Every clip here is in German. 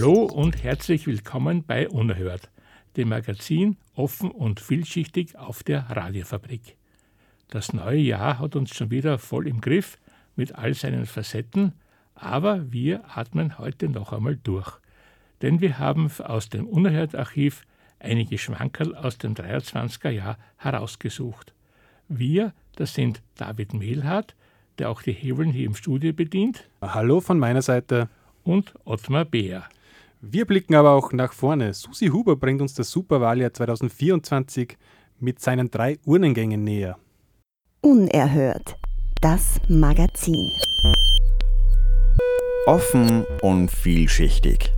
Hallo und herzlich willkommen bei Unerhört, dem Magazin offen und vielschichtig auf der Radiofabrik. Das neue Jahr hat uns schon wieder voll im Griff mit all seinen Facetten, aber wir atmen heute noch einmal durch denn wir haben aus dem Unerhört-Archiv einige Schmankerl aus dem 23er Jahr herausgesucht. Wir, das sind David Mehlhardt, der auch die Hebeln hier im Studio bedient. Hallo von meiner Seite. Und Ottmar Beer. Wir blicken aber auch nach vorne. Susi Huber bringt uns das Superwahljahr 2024 mit seinen drei Urnengängen näher. Unerhört. Das Magazin. Offen und vielschichtig.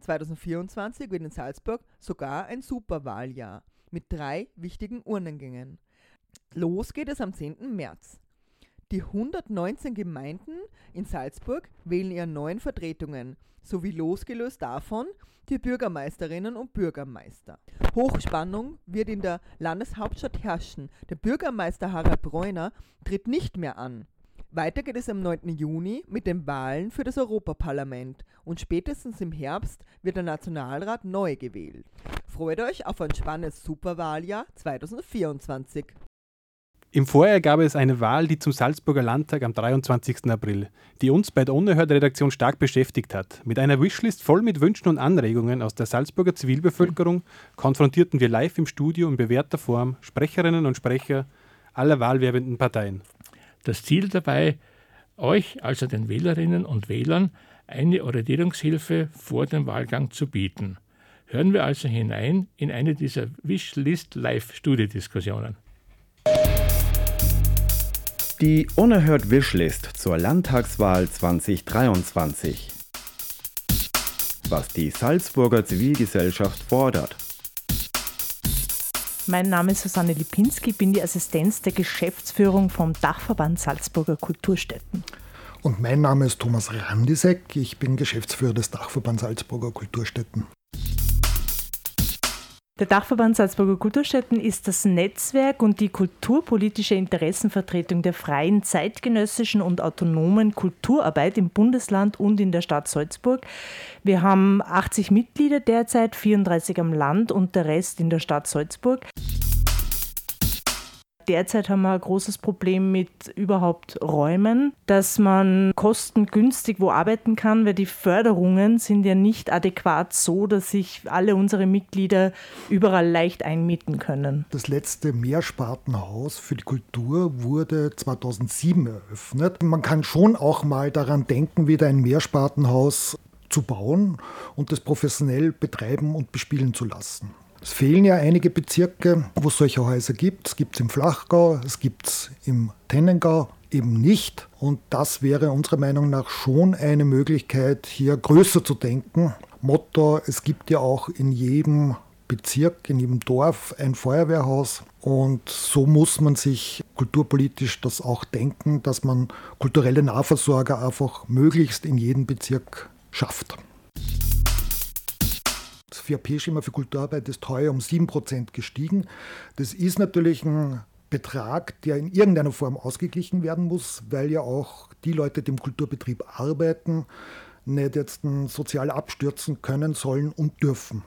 2024 wird in Salzburg sogar ein Superwahljahr mit drei wichtigen Urnengängen. Los geht es am 10. März. Die 119 Gemeinden in Salzburg wählen ihre neuen Vertretungen, sowie losgelöst davon die Bürgermeisterinnen und Bürgermeister. Hochspannung wird in der Landeshauptstadt herrschen. Der Bürgermeister Harald Bräuner tritt nicht mehr an. Weiter geht es am 9. Juni mit den Wahlen für das Europaparlament und spätestens im Herbst wird der Nationalrat neu gewählt. Freut euch auf ein spannendes Superwahljahr 2024. Im Vorjahr gab es eine Wahl, die zum Salzburger Landtag am 23. April, die uns bei der Unerhört-Redaktion stark beschäftigt hat. Mit einer Wishlist voll mit Wünschen und Anregungen aus der Salzburger Zivilbevölkerung konfrontierten wir live im Studio in bewährter Form Sprecherinnen und Sprecher aller wahlwerbenden Parteien. Das Ziel dabei, euch, also den Wählerinnen und Wählern, eine Orientierungshilfe vor dem Wahlgang zu bieten. Hören wir also hinein in eine dieser Wishlist Live-Studiodiskussionen. Die Unerhört Wishlist zur Landtagswahl 2023. Was die Salzburger Zivilgesellschaft fordert. Mein Name ist Susanne Lipinski, bin die Assistenz der Geschäftsführung vom Dachverband Salzburger Kulturstätten. Und mein Name ist Thomas Randisek, ich bin Geschäftsführer des Dachverbands Salzburger Kulturstätten. Der Dachverband Salzburger Kulturstätten ist das Netzwerk und die kulturpolitische Interessenvertretung der freien, zeitgenössischen und autonomen Kulturarbeit im Bundesland und in der Stadt Salzburg. Wir haben 80 Mitglieder derzeit, 34 am Land und der Rest in der Stadt Salzburg. Derzeit haben wir ein großes Problem mit überhaupt Räumen, dass man kostengünstig wo arbeiten kann, weil die Förderungen sind ja nicht adäquat so, dass sich alle unsere Mitglieder überall leicht einmieten können. Das letzte Mehrspartenhaus für die Kultur wurde 2007 eröffnet. Man kann schon auch mal daran denken, wieder ein Mehrspartenhaus zu bauen und das professionell betreiben und bespielen zu lassen. Es fehlen ja einige Bezirke, wo es solche Häuser gibt. Es gibt es im Flachgau, es gibt es im Tennengau eben nicht. Und das wäre unserer Meinung nach schon eine Möglichkeit, hier größer zu denken. Motto, es gibt ja auch in jedem Bezirk, in jedem Dorf ein Feuerwehrhaus. Und so muss man sich kulturpolitisch das auch denken, dass man kulturelle Nahversorger einfach möglichst in jedem Bezirk schafft. Das FIAP-Schema für Kulturarbeit ist heuer um 7% gestiegen. Das ist natürlich ein Betrag, der in irgendeiner Form ausgeglichen werden muss, weil ja auch die Leute, die im Kulturbetrieb arbeiten, nicht jetzt sozial abstürzen können, sollen und dürfen.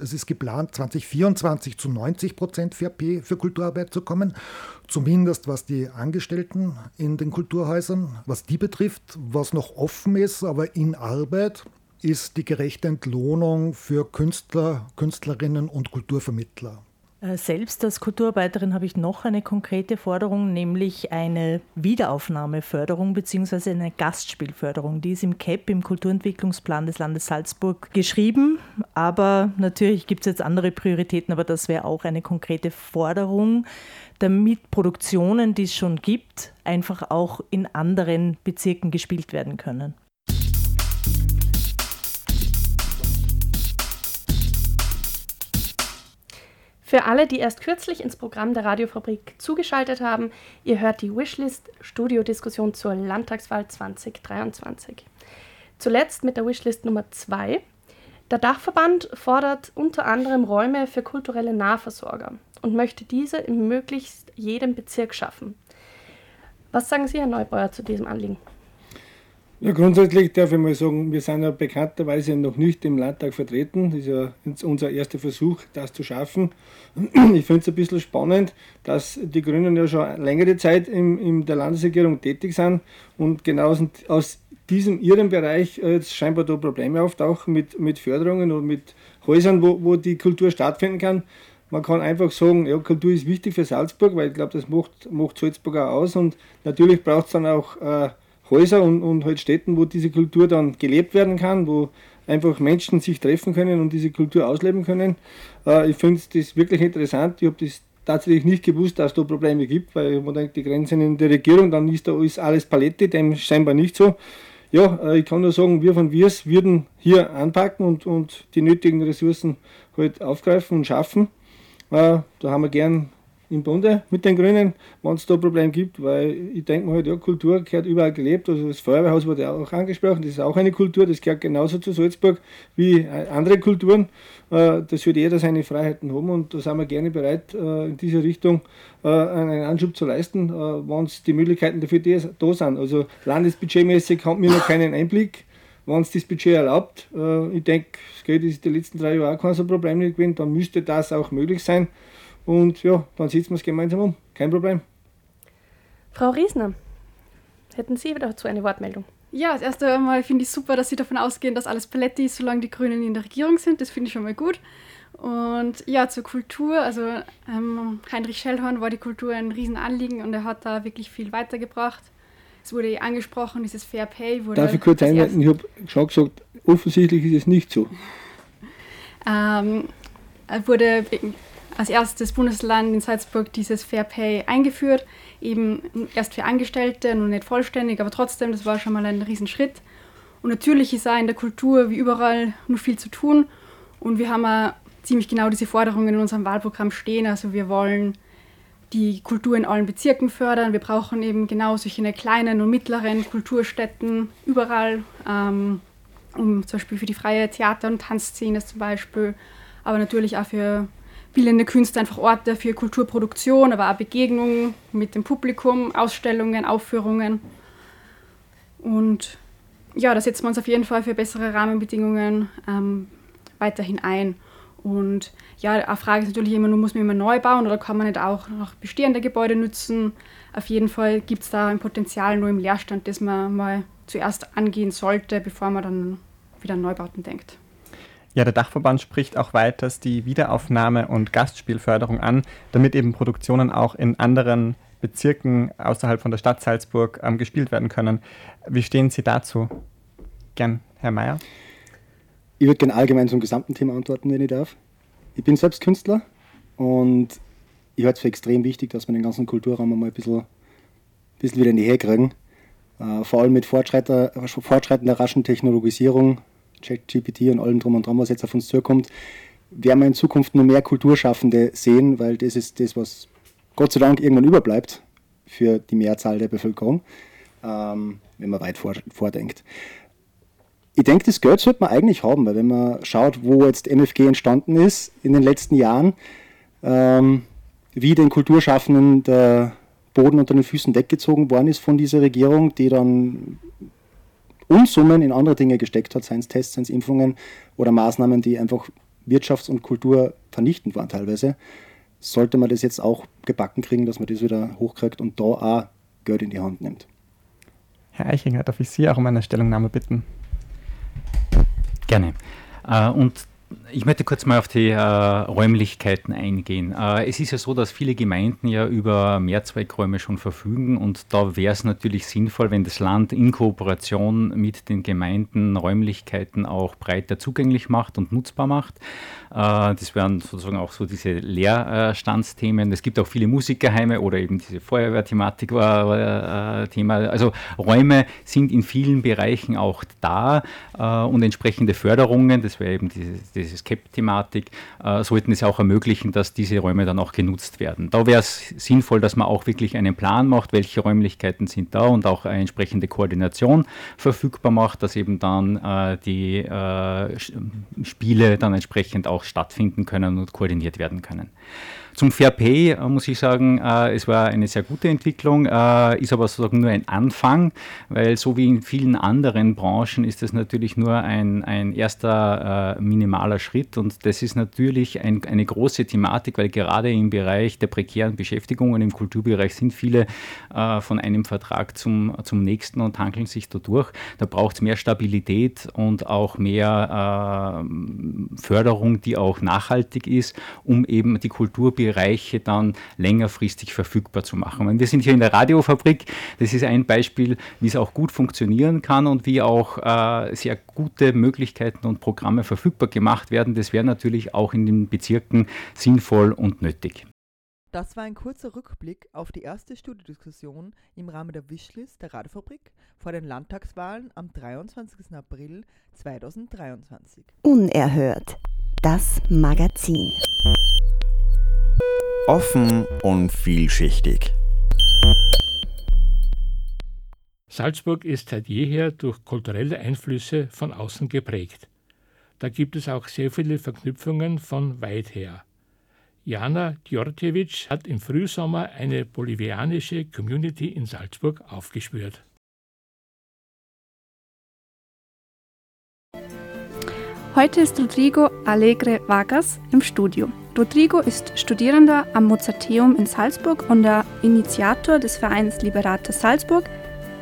Es ist geplant, 2024 zu 90 Prozent FRP für Kulturarbeit zu kommen, zumindest was die Angestellten in den Kulturhäusern, was die betrifft, was noch offen ist, aber in Arbeit ist die gerechte Entlohnung für Künstler, Künstlerinnen und Kulturvermittler. Äh, selbst als Kulturarbeiterin habe ich noch eine konkrete Forderung, nämlich eine Wiederaufnahmeförderung bzw. eine Gastspielförderung. Die ist im CAP, im Kulturentwicklungsplan des Landes Salzburg, geschrieben. Aber natürlich gibt es jetzt andere Prioritäten, aber das wäre auch eine konkrete Forderung, damit Produktionen, die es schon gibt, einfach auch in anderen Bezirken gespielt werden können. Für alle, die erst kürzlich ins Programm der Radiofabrik zugeschaltet haben, ihr hört die Wishlist Studiodiskussion zur Landtagswahl 2023. Zuletzt mit der Wishlist Nummer 2. Der Dachverband fordert unter anderem Räume für kulturelle Nahversorger und möchte diese in möglichst jedem Bezirk schaffen. Was sagen Sie, Herr Neubauer, zu diesem Anliegen? Ja, grundsätzlich darf ich mal sagen, wir sind ja bekannterweise noch nicht im Landtag vertreten. Das ist ja unser erster Versuch, das zu schaffen. Ich finde es ein bisschen spannend, dass die Grünen ja schon längere Zeit in, in der Landesregierung tätig sind und genau aus, diesem ihrem Bereich jetzt scheinbar da Probleme auftauchen mit, mit Förderungen und mit Häusern, wo, wo die Kultur stattfinden kann. Man kann einfach sagen, ja, Kultur ist wichtig für Salzburg, weil ich glaube, das macht, macht Salzburg auch aus und natürlich braucht es dann auch äh, Häuser und, und halt Städten, wo diese Kultur dann gelebt werden kann, wo einfach Menschen sich treffen können und diese Kultur ausleben können. Äh, ich finde das wirklich interessant. Ich habe das tatsächlich nicht gewusst, dass es da Probleme gibt, weil man denkt, die Grenzen in der Regierung, dann ist da ist alles Palette, dem scheinbar nicht so. Ja, äh, ich kann nur sagen, wir von Wirs würden hier anpacken und, und die nötigen Ressourcen halt aufgreifen und schaffen. Äh, da haben wir gern im Bunde mit den Grünen, wenn es da ein Problem gibt, weil ich denke mir halt, ja, Kultur gehört überall gelebt. Also das Feuerwehrhaus wurde auch angesprochen, das ist auch eine Kultur, das gehört genauso zu Salzburg wie andere Kulturen. Äh, das wird jeder seine Freiheiten haben und da sind wir gerne bereit, äh, in diese Richtung äh, einen Anschub zu leisten, wenn es die Möglichkeiten dafür da sind. Also landesbudgetmäßig haben wir noch keinen Einblick wenn es das Budget erlaubt. ich denke, das Geld ist die letzten drei Jahre auch kein so Problem gewesen, dann müsste das auch möglich sein. Und ja, dann setzen wir es gemeinsam um. Kein Problem. Frau Riesner, hätten Sie dazu eine Wortmeldung? Ja, als erstes einmal finde ich super, dass Sie davon ausgehen, dass alles Paletti ist, solange die Grünen in der Regierung sind. Das finde ich schon mal gut. Und ja, zur Kultur. Also ähm, Heinrich Schellhorn war die Kultur ein Riesenanliegen und er hat da wirklich viel weitergebracht. Es wurde eh angesprochen, dieses Fair Pay wurde. Darf ich kurz einleiten? Ich habe schon gesagt, offensichtlich ist es nicht so. ähm, wurde als erstes Bundesland in Salzburg dieses Fair Pay eingeführt, eben erst für Angestellte, noch nicht vollständig, aber trotzdem, das war schon mal ein Riesenschritt. Und natürlich ist auch in der Kultur wie überall nur viel zu tun und wir haben auch ziemlich genau diese Forderungen in unserem Wahlprogramm stehen. Also wir wollen die Kultur in allen Bezirken fördern. Wir brauchen eben genau solche kleinen und mittleren Kulturstätten überall, ähm, um zum Beispiel für die freie Theater- und Tanzszene zum Beispiel, aber natürlich auch für bildende Künste einfach Orte für Kulturproduktion, aber auch Begegnungen mit dem Publikum, Ausstellungen, Aufführungen. Und ja, da setzen wir uns auf jeden Fall für bessere Rahmenbedingungen ähm, weiterhin ein. Und ja, eine Frage ist natürlich immer, nur muss man immer neu bauen oder kann man nicht auch noch bestehende Gebäude nutzen? Auf jeden Fall gibt es da ein Potenzial nur im Leerstand, das man mal zuerst angehen sollte, bevor man dann wieder an Neubauten denkt. Ja, der Dachverband spricht auch weiters die Wiederaufnahme und Gastspielförderung an, damit eben Produktionen auch in anderen Bezirken außerhalb von der Stadt Salzburg ähm, gespielt werden können. Wie stehen Sie dazu? Gern, Herr Mayer. Ich würde gerne allgemein zum gesamten Thema antworten, wenn ich darf. Ich bin selbst Künstler und ich halte es für extrem wichtig, dass wir den ganzen Kulturraum mal ein bisschen, ein bisschen wieder in die Nähe kriegen. Äh, vor allem mit fortschreitender raschen Technologisierung ChatGPT und allem drum und dran, was jetzt auf uns zukommt, werden wir in Zukunft nur mehr Kulturschaffende sehen, weil das ist das, was Gott sei Dank irgendwann überbleibt für die Mehrzahl der Bevölkerung, ähm, wenn man weit vor, vordenkt. Ich denke, das Geld sollte man eigentlich haben, weil wenn man schaut, wo jetzt MFG entstanden ist in den letzten Jahren, ähm, wie den Kulturschaffenden der Boden unter den Füßen weggezogen worden ist von dieser Regierung, die dann Unsummen in andere Dinge gesteckt hat, seien es Tests, seien es Impfungen oder Maßnahmen, die einfach Wirtschafts- und Kultur vernichtend waren teilweise, sollte man das jetzt auch gebacken kriegen, dass man das wieder hochkriegt und da auch Geld in die Hand nimmt. Herr Eichinger, darf ich Sie auch um eine Stellungnahme bitten? Gerne. Äh, und Ich möchte kurz mal auf die äh, Räumlichkeiten eingehen. Äh, es ist ja so, dass viele Gemeinden ja über Mehrzweckräume schon verfügen und da wäre es natürlich sinnvoll, wenn das Land in Kooperation mit den Gemeinden Räumlichkeiten auch breiter zugänglich macht und nutzbar macht. Äh, das wären sozusagen auch so diese Leerstandsthemen. Es gibt auch viele Musikerheime oder eben diese Feuerwehrthematik war äh, Thema. Also Räume sind in vielen Bereichen auch da äh, und entsprechende Förderungen, das wäre eben diese, diese CAP-Thematik, sollten es auch ermöglichen, dass diese Räume dann auch genutzt werden. Da wäre es sinnvoll, dass man auch wirklich einen Plan macht, welche Räumlichkeiten sind da und auch eine entsprechende Koordination verfügbar macht, dass eben dann die Spiele dann entsprechend auch stattfinden können und koordiniert werden können. Zum Fair Pay äh, muss ich sagen, äh, es war eine sehr gute Entwicklung, äh, ist aber sozusagen nur ein Anfang, weil so wie in vielen anderen Branchen ist es natürlich nur ein, ein erster minimaler Schritt und das ist natürlich ein, eine große Thematik, weil gerade im Bereich der prekären Beschäftigungen im Kulturbereich sind viele von einem Vertrag zum, zum nächsten und handeln sich da durch. Da braucht es mehr Stabilität und auch mehr Förderung, die auch nachhaltig ist, um eben die Kulturbereiche Bereiche dann längerfristig verfügbar zu machen. Und wir sind hier in der Radiofabrik. Das ist ein Beispiel, wie es auch gut funktionieren kann und wie auch äh, sehr gute Möglichkeiten und Programme verfügbar gemacht werden. Das wäre natürlich auch in den Bezirken sinnvoll und nötig. Das war ein kurzer Rückblick auf die erste Studiodiskussion im Rahmen der Wishlist der Radiofabrik vor den Landtagswahlen am 23. April 2023. Unerhört. Das Magazin. Offen und vielschichtig. Salzburg ist seit jeher durch kulturelle Einflüsse von außen geprägt. Da gibt es auch sehr viele Verknüpfungen von weit her. Jana Djordjevic hat im Frühsommer eine bolivianische Community in Salzburg aufgespürt. Heute ist Rodrigo Alegre Vargas im Studio. Rodrigo ist Studierender am Mozarteum in Salzburg und der Initiator des Vereins Liberata Salzburg,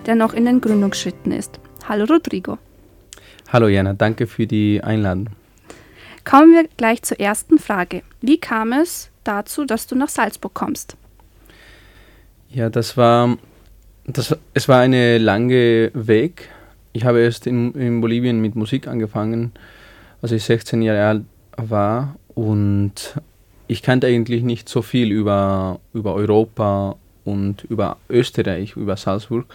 der noch in den Gründungsschritten ist. Hallo Rodrigo. Hallo Jana, danke für die Einladung. Kommen wir gleich zur ersten Frage. Wie kam es dazu, dass du nach Salzburg kommst? Ja, das war, das, es war ein langer Weg. Ich habe erst in, in Bolivien mit Musik angefangen als ich 16 Jahre alt war und ich kannte eigentlich nicht so viel über, über Europa und über Österreich, über Salzburg.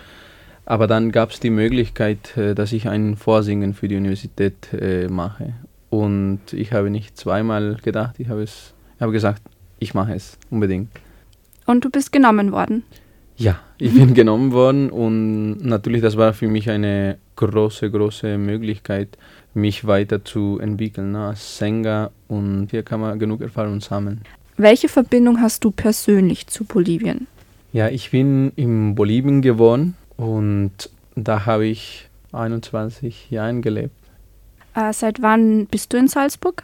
Aber dann gab es die Möglichkeit, äh, dass ich ein Vorsingen für die Universität äh, mache. Und ich habe nicht zweimal gedacht, ich habe, es, ich habe gesagt, ich mache es unbedingt. Und du bist genommen worden? Ja, ich bin genommen worden und natürlich, das war für mich eine große, große Möglichkeit, mich weiterzuentwickeln ne, als Sänger und hier kann man genug Erfahrung sammeln. Welche Verbindung hast du persönlich zu Bolivien? Ja, ich bin in Bolivien geboren und da habe ich 21 Jahre gelebt. Äh, seit wann bist du in Salzburg?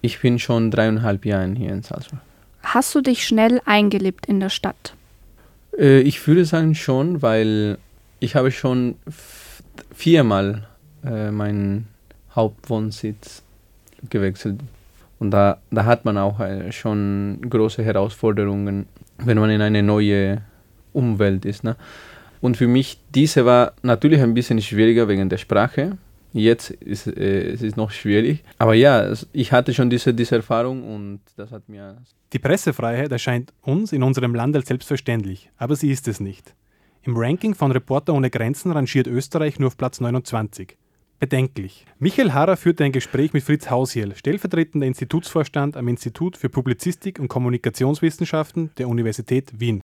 Ich bin schon dreieinhalb Jahre hier in Salzburg. Hast du dich schnell eingelebt in der Stadt? Äh, ich würde sagen schon, weil ich habe schon viermal äh, meinen Hauptwohnsitz gewechselt. Und da, da hat man auch äh, schon große Herausforderungen, wenn man in eine neue Umwelt ist. Ne? Und für mich, diese war natürlich ein bisschen schwieriger wegen der Sprache. Jetzt ist äh, es ist noch schwierig. Aber ja, ich hatte schon diese, diese Erfahrung und das hat mir. Die Pressefreiheit erscheint uns in unserem Land als selbstverständlich, aber sie ist es nicht. Im Ranking von Reporter ohne Grenzen rangiert Österreich nur auf Platz 29 bedenklich. Michael Harrer führte ein Gespräch mit Fritz Haushiel, stellvertretender Institutsvorstand am Institut für Publizistik und Kommunikationswissenschaften der Universität Wien.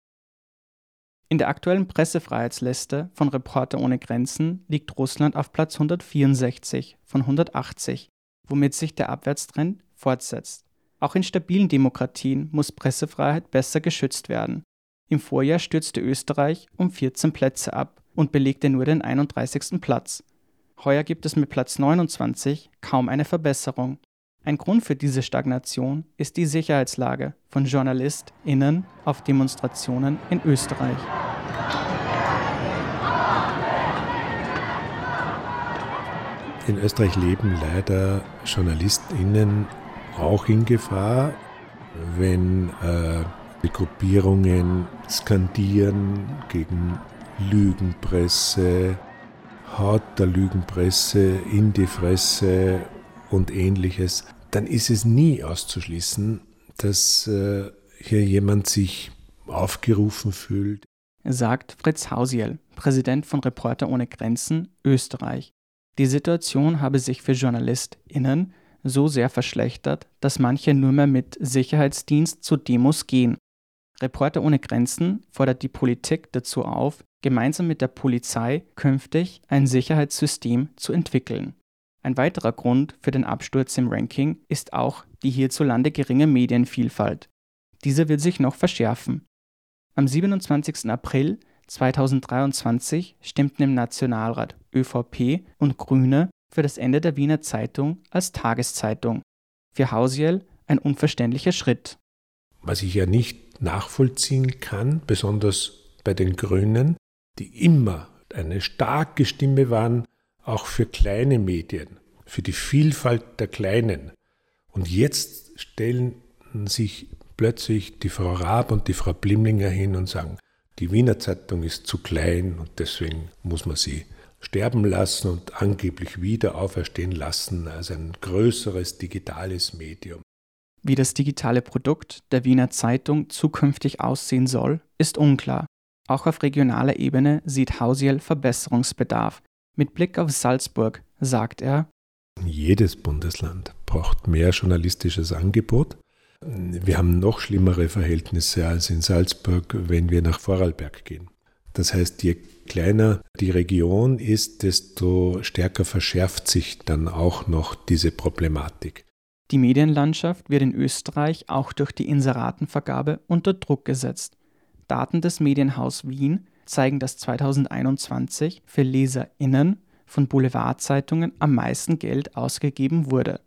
In der aktuellen Pressefreiheitsliste von Reporter ohne Grenzen liegt Russland auf Platz 164 von 180, womit sich der Abwärtstrend fortsetzt. Auch in stabilen Demokratien muss Pressefreiheit besser geschützt werden. Im Vorjahr stürzte Österreich um 14 Plätze ab und belegte nur den 31. Platz. Heuer gibt es mit Platz 29 kaum eine Verbesserung. Ein Grund für diese Stagnation ist die Sicherheitslage von JournalistInnen auf Demonstrationen in Österreich. In Österreich leben leider JournalistInnen auch in Gefahr, wenn äh, die Gruppierungen skandieren gegen Lügenpresse, Haut der Lügenpresse in die Fresse und ähnliches, dann ist es nie auszuschließen, dass äh, hier jemand sich aufgerufen fühlt. Sagt Fritz Hausiel, Präsident von Reporter ohne Grenzen, Österreich. Die Situation habe sich für JournalistInnen so sehr verschlechtert, dass manche nur mehr mit Sicherheitsdienst zu Demos gehen. Reporter ohne Grenzen fordert die Politik dazu auf, gemeinsam mit der Polizei künftig ein Sicherheitssystem zu entwickeln. Ein weiterer Grund für den Absturz im Ranking ist auch die hierzulande geringe Medienvielfalt. Diese wird sich noch verschärfen. Am 27. April 2023 stimmten im Nationalrat ÖVP und Grüne für das Ende der Wiener Zeitung als Tageszeitung. Für Hausiel ein unverständlicher Schritt. Was ich ja nicht nachvollziehen kann, besonders bei den Grünen, die immer eine starke Stimme waren, auch für kleine Medien, für die Vielfalt der Kleinen. Und jetzt stellen sich plötzlich die Frau Raab und die Frau Blimlinger hin und sagen, die Wiener Zeitung ist zu klein und deswegen muss man sie sterben lassen und angeblich wieder auferstehen lassen als ein größeres digitales Medium. Wie das digitale Produkt der Wiener Zeitung zukünftig aussehen soll, ist unklar. Auch auf regionaler Ebene sieht Hausiel Verbesserungsbedarf. Mit Blick auf Salzburg sagt er, jedes Bundesland braucht mehr journalistisches Angebot. Wir haben noch schlimmere Verhältnisse als in Salzburg, wenn wir nach Vorarlberg gehen. Das heißt, je kleiner die Region ist, desto stärker verschärft sich dann auch noch diese Problematik. Die Medienlandschaft wird in Österreich auch durch die Inseratenvergabe unter Druck gesetzt. Daten des Medienhaus Wien zeigen, dass 2021 für LeserInnen von Boulevardzeitungen am meisten Geld ausgegeben wurde.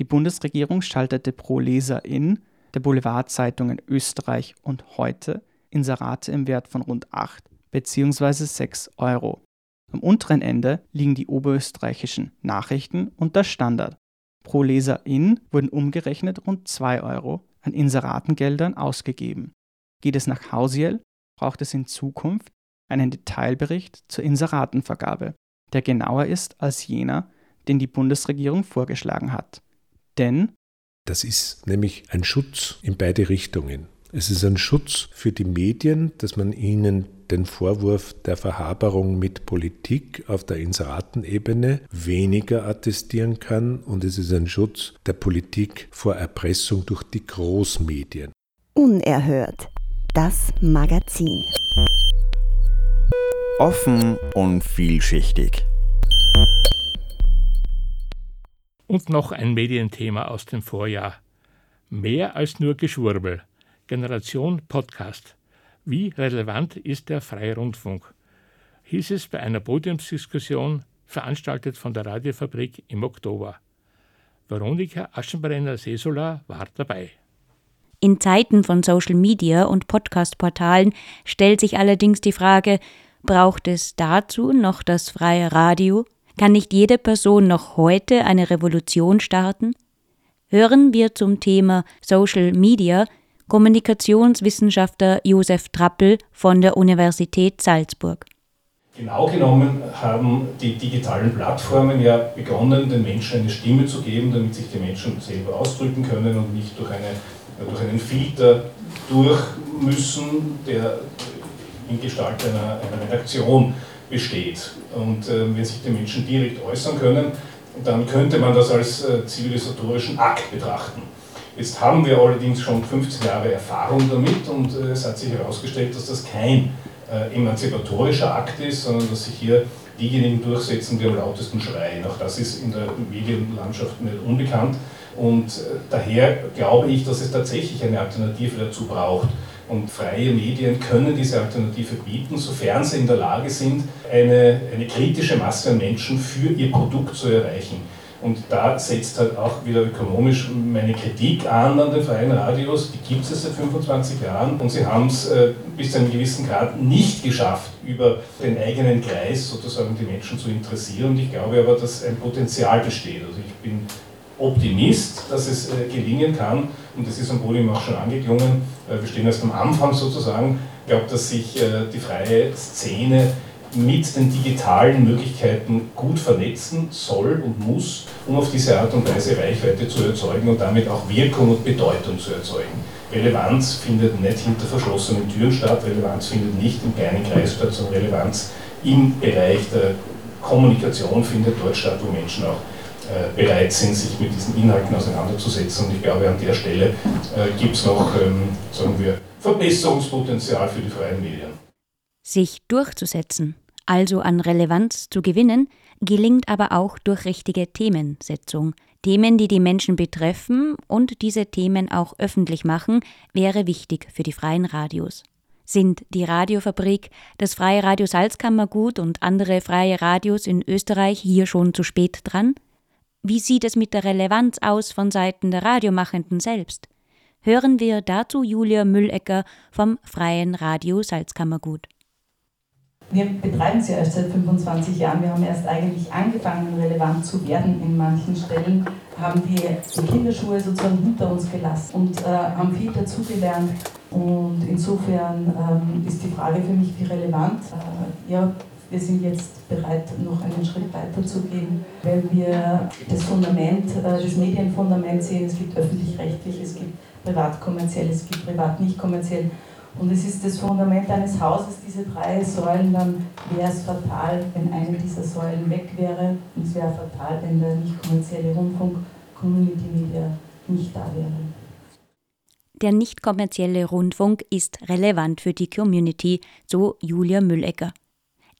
Die Bundesregierung schaltete pro Leserin der Boulevardzeitungen Österreich und heute Inserate im Wert von rund 8 bzw. 6 Euro. Am unteren Ende liegen die oberösterreichischen Nachrichten und der Standard. Pro Leserin wurden umgerechnet rund 2 Euro an Inseratengeldern ausgegeben. Geht es nach Hausiel, braucht es in Zukunft einen Detailbericht zur Inseratenvergabe, der genauer ist als jener, den die Bundesregierung vorgeschlagen hat. Denn das ist nämlich ein Schutz in beide Richtungen. Es ist ein Schutz für die Medien, dass man ihnen den Vorwurf der Verhaberung mit Politik auf der Inseratenebene weniger attestieren kann und es ist ein Schutz der Politik vor Erpressung durch die Großmedien. Unerhört. Das Magazin. Offen und vielschichtig. Und noch ein Medienthema aus dem Vorjahr. Mehr als nur Geschwurbel. Generation Podcast. Wie relevant ist der freie Rundfunk? Hieß es bei einer Podiumsdiskussion, veranstaltet von der Radiofabrik im Oktober. Veronika Aschenbrenner-Sesola war dabei. In Zeiten von Social Media und Podcast-Portalen stellt sich allerdings die Frage, braucht es dazu noch das freie Radio? Kann nicht jede Person noch heute eine Revolution starten? Hören wir zum Thema Social Media Kommunikationswissenschaftler Josef Trappel von der Universität Salzburg. Genau genommen haben die digitalen Plattformen ja begonnen, den Menschen eine Stimme zu geben, damit sich die Menschen selber ausdrücken können und nicht durch eine durch einen Filter durch müssen, der in Gestalt einer, einer Redaktion besteht. Und äh, wenn sich die Menschen direkt äußern können, dann könnte man das als äh, zivilisatorischen Akt betrachten. Jetzt haben wir allerdings schon 15 Jahre Erfahrung damit und äh, es hat sich herausgestellt, dass das kein äh, emanzipatorischer Akt ist, sondern dass sich hier diejenigen durchsetzen, die am lautesten schreien. Auch das ist in der Medienlandschaft nicht unbekannt. Und äh, daher glaube ich, dass es tatsächlich eine Alternative dazu braucht. Und freie Medien können diese Alternative bieten, sofern sie in der Lage sind, eine, eine kritische Masse an Menschen für ihr Produkt zu erreichen. Und da setzt halt auch wieder ökonomisch meine Kritik an an den freien Radios. Die gibt es seit 25 Jahren und sie haben es äh, bis zu einem gewissen Grad nicht geschafft, über den eigenen Kreis sozusagen die Menschen zu interessieren. Und ich glaube aber, dass ein Potenzial besteht. Also ich bin Optimist, dass es äh, gelingen kann. Und das ist am Podium auch schon angeklungen. Äh, wir stehen erst am Anfang sozusagen. Ich glaube, dass sich äh, die freie Szene mit den digitalen Möglichkeiten gut vernetzen soll und muss, um auf diese Art und Weise Reichweite zu erzeugen und damit auch Wirkung und Bedeutung zu erzeugen. Relevanz findet nicht hinter verschlossenen Türen statt, Relevanz findet nicht im kleinen Kreis statt, sondern Relevanz im Bereich der Kommunikation findet dort statt, wo Menschen auch äh, bereit sind, sich mit diesen Inhalten auseinanderzusetzen. Und ich glaube, an der Stelle äh, gibt es noch, ähm, sagen wir, Verbesserungspotenzial für die freien Medien. Sich durchzusetzen, also an Relevanz zu gewinnen, gelingt aber auch durch richtige Themensetzung. Themen, die die Menschen betreffen und diese Themen auch öffentlich machen, wäre wichtig für die freien Radios. Sind die Radiofabrik, das Freie Radio Salzkammergut und andere freie Radios in Österreich hier schon zu spät dran? Wie sieht es mit der Relevanz aus von Seiten der Radiomachenden selbst? Hören wir dazu Julia Müllecker vom Freien Radio Salzkammergut. Wir betreiben sie erst seit 25 Jahren. Wir haben erst eigentlich angefangen, relevant zu werden in manchen Stellen, haben die, Kinderschuhe sozusagen hinter uns gelassen und äh, haben viel dazugelernt. Und insofern ähm, ist die Frage für mich, wie relevant. Äh, ja, wir sind jetzt bereit, noch einen Schritt weiter zu gehen, weil wir das Fundament, äh, das Medienfundament sehen. Es gibt öffentlich-rechtlich, es gibt privat-kommerziell, es gibt privat-nicht-kommerziell. Und es ist das Fundament eines Hauses, diese drei Säulen, dann wäre es fatal, wenn eine dieser Säulen weg wäre. Und es wäre fatal, wenn der nicht kommerzielle Rundfunk, Community Media, nicht da wäre. Der nicht kommerzielle Rundfunk ist relevant für die Community, so Julia Müllecker.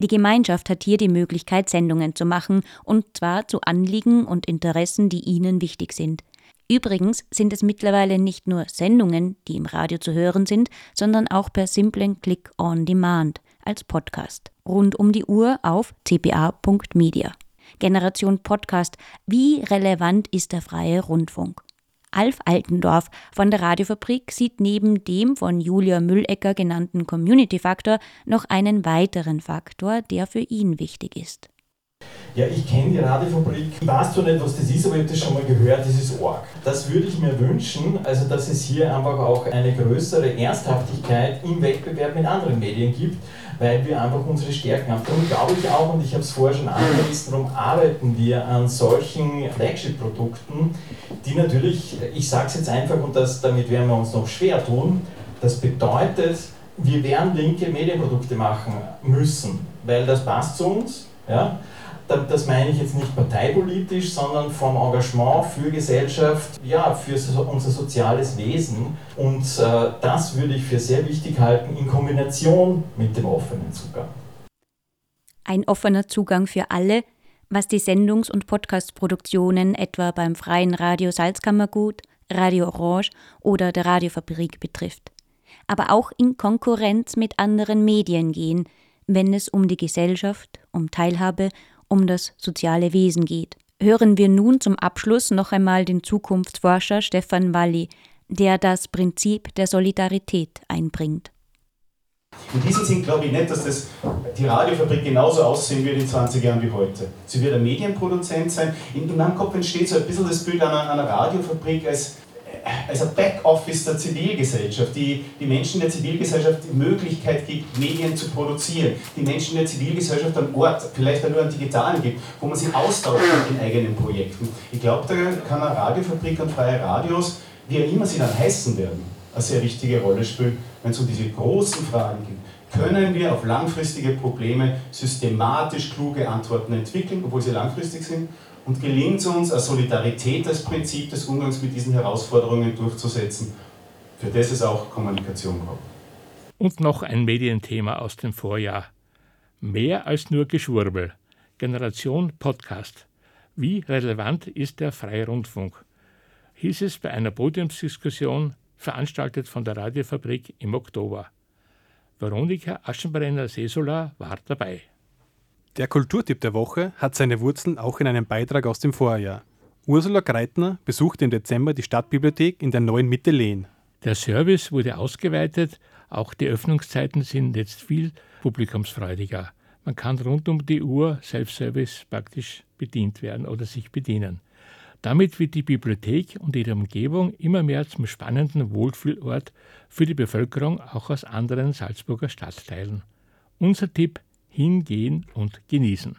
Die Gemeinschaft hat hier die Möglichkeit, Sendungen zu machen, und zwar zu Anliegen und Interessen, die ihnen wichtig sind. Übrigens sind es mittlerweile nicht nur Sendungen, die im Radio zu hören sind, sondern auch per simplen Click on Demand als Podcast rund um die Uhr auf cpa.media. Generation Podcast. Wie relevant ist der freie Rundfunk? Alf Altendorf von der Radiofabrik sieht neben dem von Julia Müllecker genannten Community-Faktor noch einen weiteren Faktor, der für ihn wichtig ist. Ja, ich kenne die Radiofabrik. Ich weiß zwar nicht, was das ist, aber ich habe das schon mal gehört, das ist Org. Das würde ich mir wünschen, also dass es hier einfach auch eine größere Ernsthaftigkeit im Wettbewerb mit anderen Medien gibt, weil wir einfach unsere Stärken haben. Darum glaube ich auch, und ich habe es vorher schon angewiesen, darum arbeiten wir an solchen Flagship-Produkten, die natürlich, ich sage es jetzt einfach, und das, damit werden wir uns noch schwer tun, das bedeutet, wir werden linke Medienprodukte machen müssen, weil das passt zu uns. Ja? Das meine ich jetzt nicht parteipolitisch, sondern vom Engagement für Gesellschaft, ja, für unser soziales Wesen. Und äh, das würde ich für sehr wichtig halten in Kombination mit dem offenen Zugang. Ein offener Zugang für alle, was die Sendungs- und Podcastproduktionen etwa beim Freien Radio Salzkammergut, Radio Orange oder der Radiofabrik betrifft. Aber auch in Konkurrenz mit anderen Medien gehen, wenn es um die Gesellschaft, um Teilhabe um das soziale Wesen geht. Hören wir nun zum Abschluss noch einmal den Zukunftsforscher Stefan Walli, der das Prinzip der Solidarität einbringt. In diesem Sinn glaube ich nicht, dass das, die Radiofabrik genauso aussehen wird in 20 Jahren wie heute. Sie wird ein Medienproduzent sein. In, in meinem Kopf entsteht so ein bisschen das Bild einer, einer Radiofabrik als als ein Backoffice der Zivilgesellschaft, die die Menschen der Zivilgesellschaft die Möglichkeit gibt, Medien zu produzieren, die Menschen der Zivilgesellschaft einen Ort, vielleicht auch nur einen digitalen gibt, wo man sich austauscht den eigenen Projekten. Ich glaube, da kann eine Radiofabrik und freie Radios, wie auch immer sie dann heißen werden, eine sehr wichtige Rolle spielen, wenn es um diese großen Fragen geht. Können wir auf langfristige Probleme systematisch kluge Antworten entwickeln, obwohl sie langfristig sind? Und gelingt es uns, eine Solidarität als Prinzip des Umgangs mit diesen Herausforderungen durchzusetzen, für das es auch Kommunikation braucht. Und noch ein Medienthema aus dem Vorjahr. Mehr als nur Geschwurbel. Generation Podcast. Wie relevant ist der Freie Rundfunk? Hieß es bei einer Podiumsdiskussion, veranstaltet von der Radiofabrik im Oktober. Veronika Aschenbrenner-Sesola war dabei. Der Kulturtipp der Woche hat seine Wurzeln auch in einem Beitrag aus dem Vorjahr. Ursula Kreitner besuchte im Dezember die Stadtbibliothek in der neuen Mitte Lehn. Der Service wurde ausgeweitet, auch die Öffnungszeiten sind jetzt viel publikumsfreudiger. Man kann rund um die Uhr Self-Service praktisch bedient werden oder sich bedienen. Damit wird die Bibliothek und ihre Umgebung immer mehr zum spannenden Wohlfühlort für die Bevölkerung auch aus anderen Salzburger Stadtteilen. Unser Tipp: hingehen und genießen.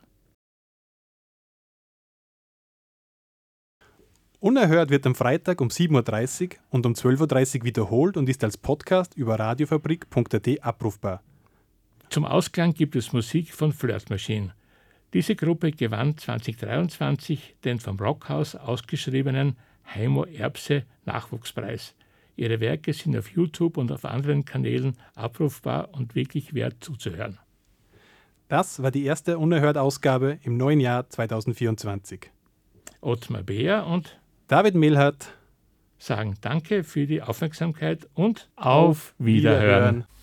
Unerhört wird am Freitag um 7.30 Uhr und um 12.30 Uhr wiederholt und ist als Podcast über radiofabrik.at abrufbar. Zum Ausklang gibt es Musik von Flirt Machine. Diese Gruppe gewann 2023 den vom Rockhaus ausgeschriebenen Heimo Erbse Nachwuchspreis. Ihre Werke sind auf YouTube und auf anderen Kanälen abrufbar und wirklich wert zuzuhören. Das war die erste Unerhört-Ausgabe im neuen Jahr 2024. Ottmar Beer und David Mehlhardt sagen Danke für die Aufmerksamkeit und auf Wiederhören. I'm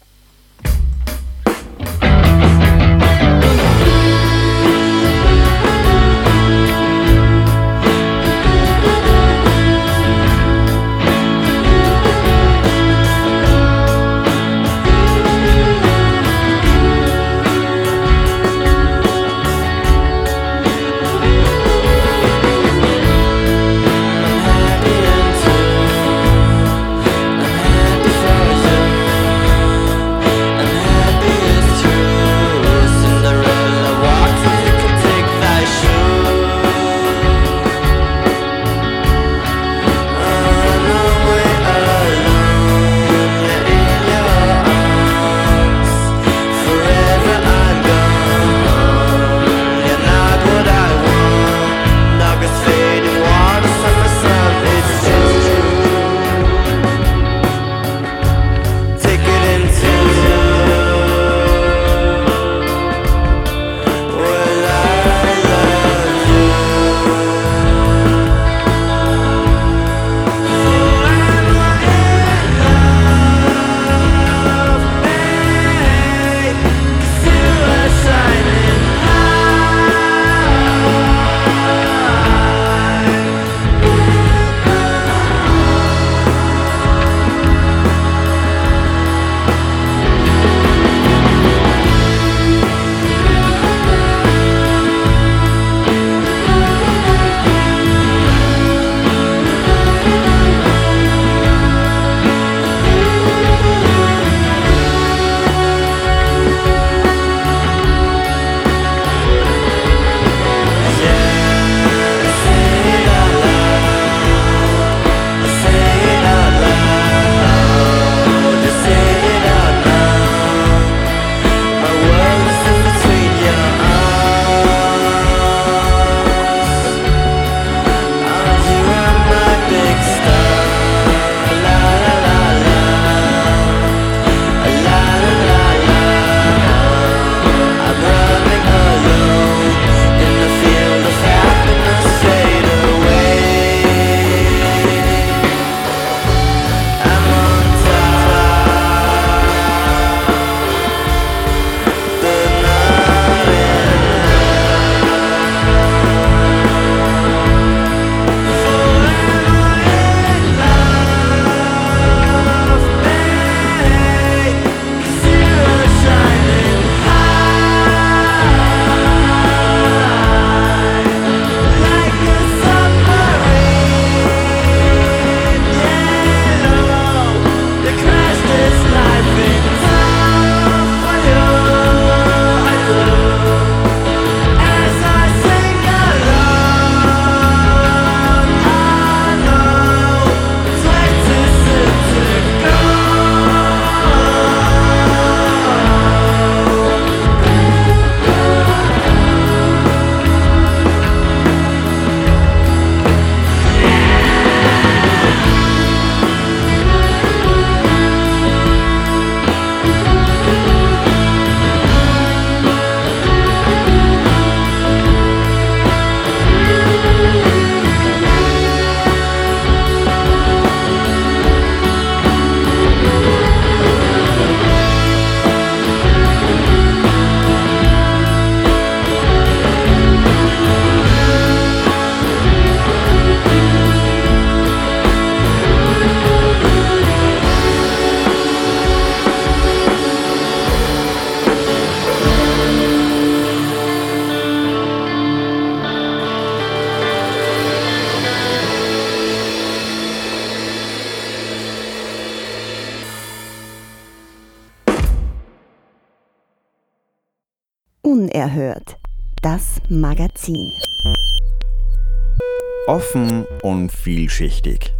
Offen und vielschichtig.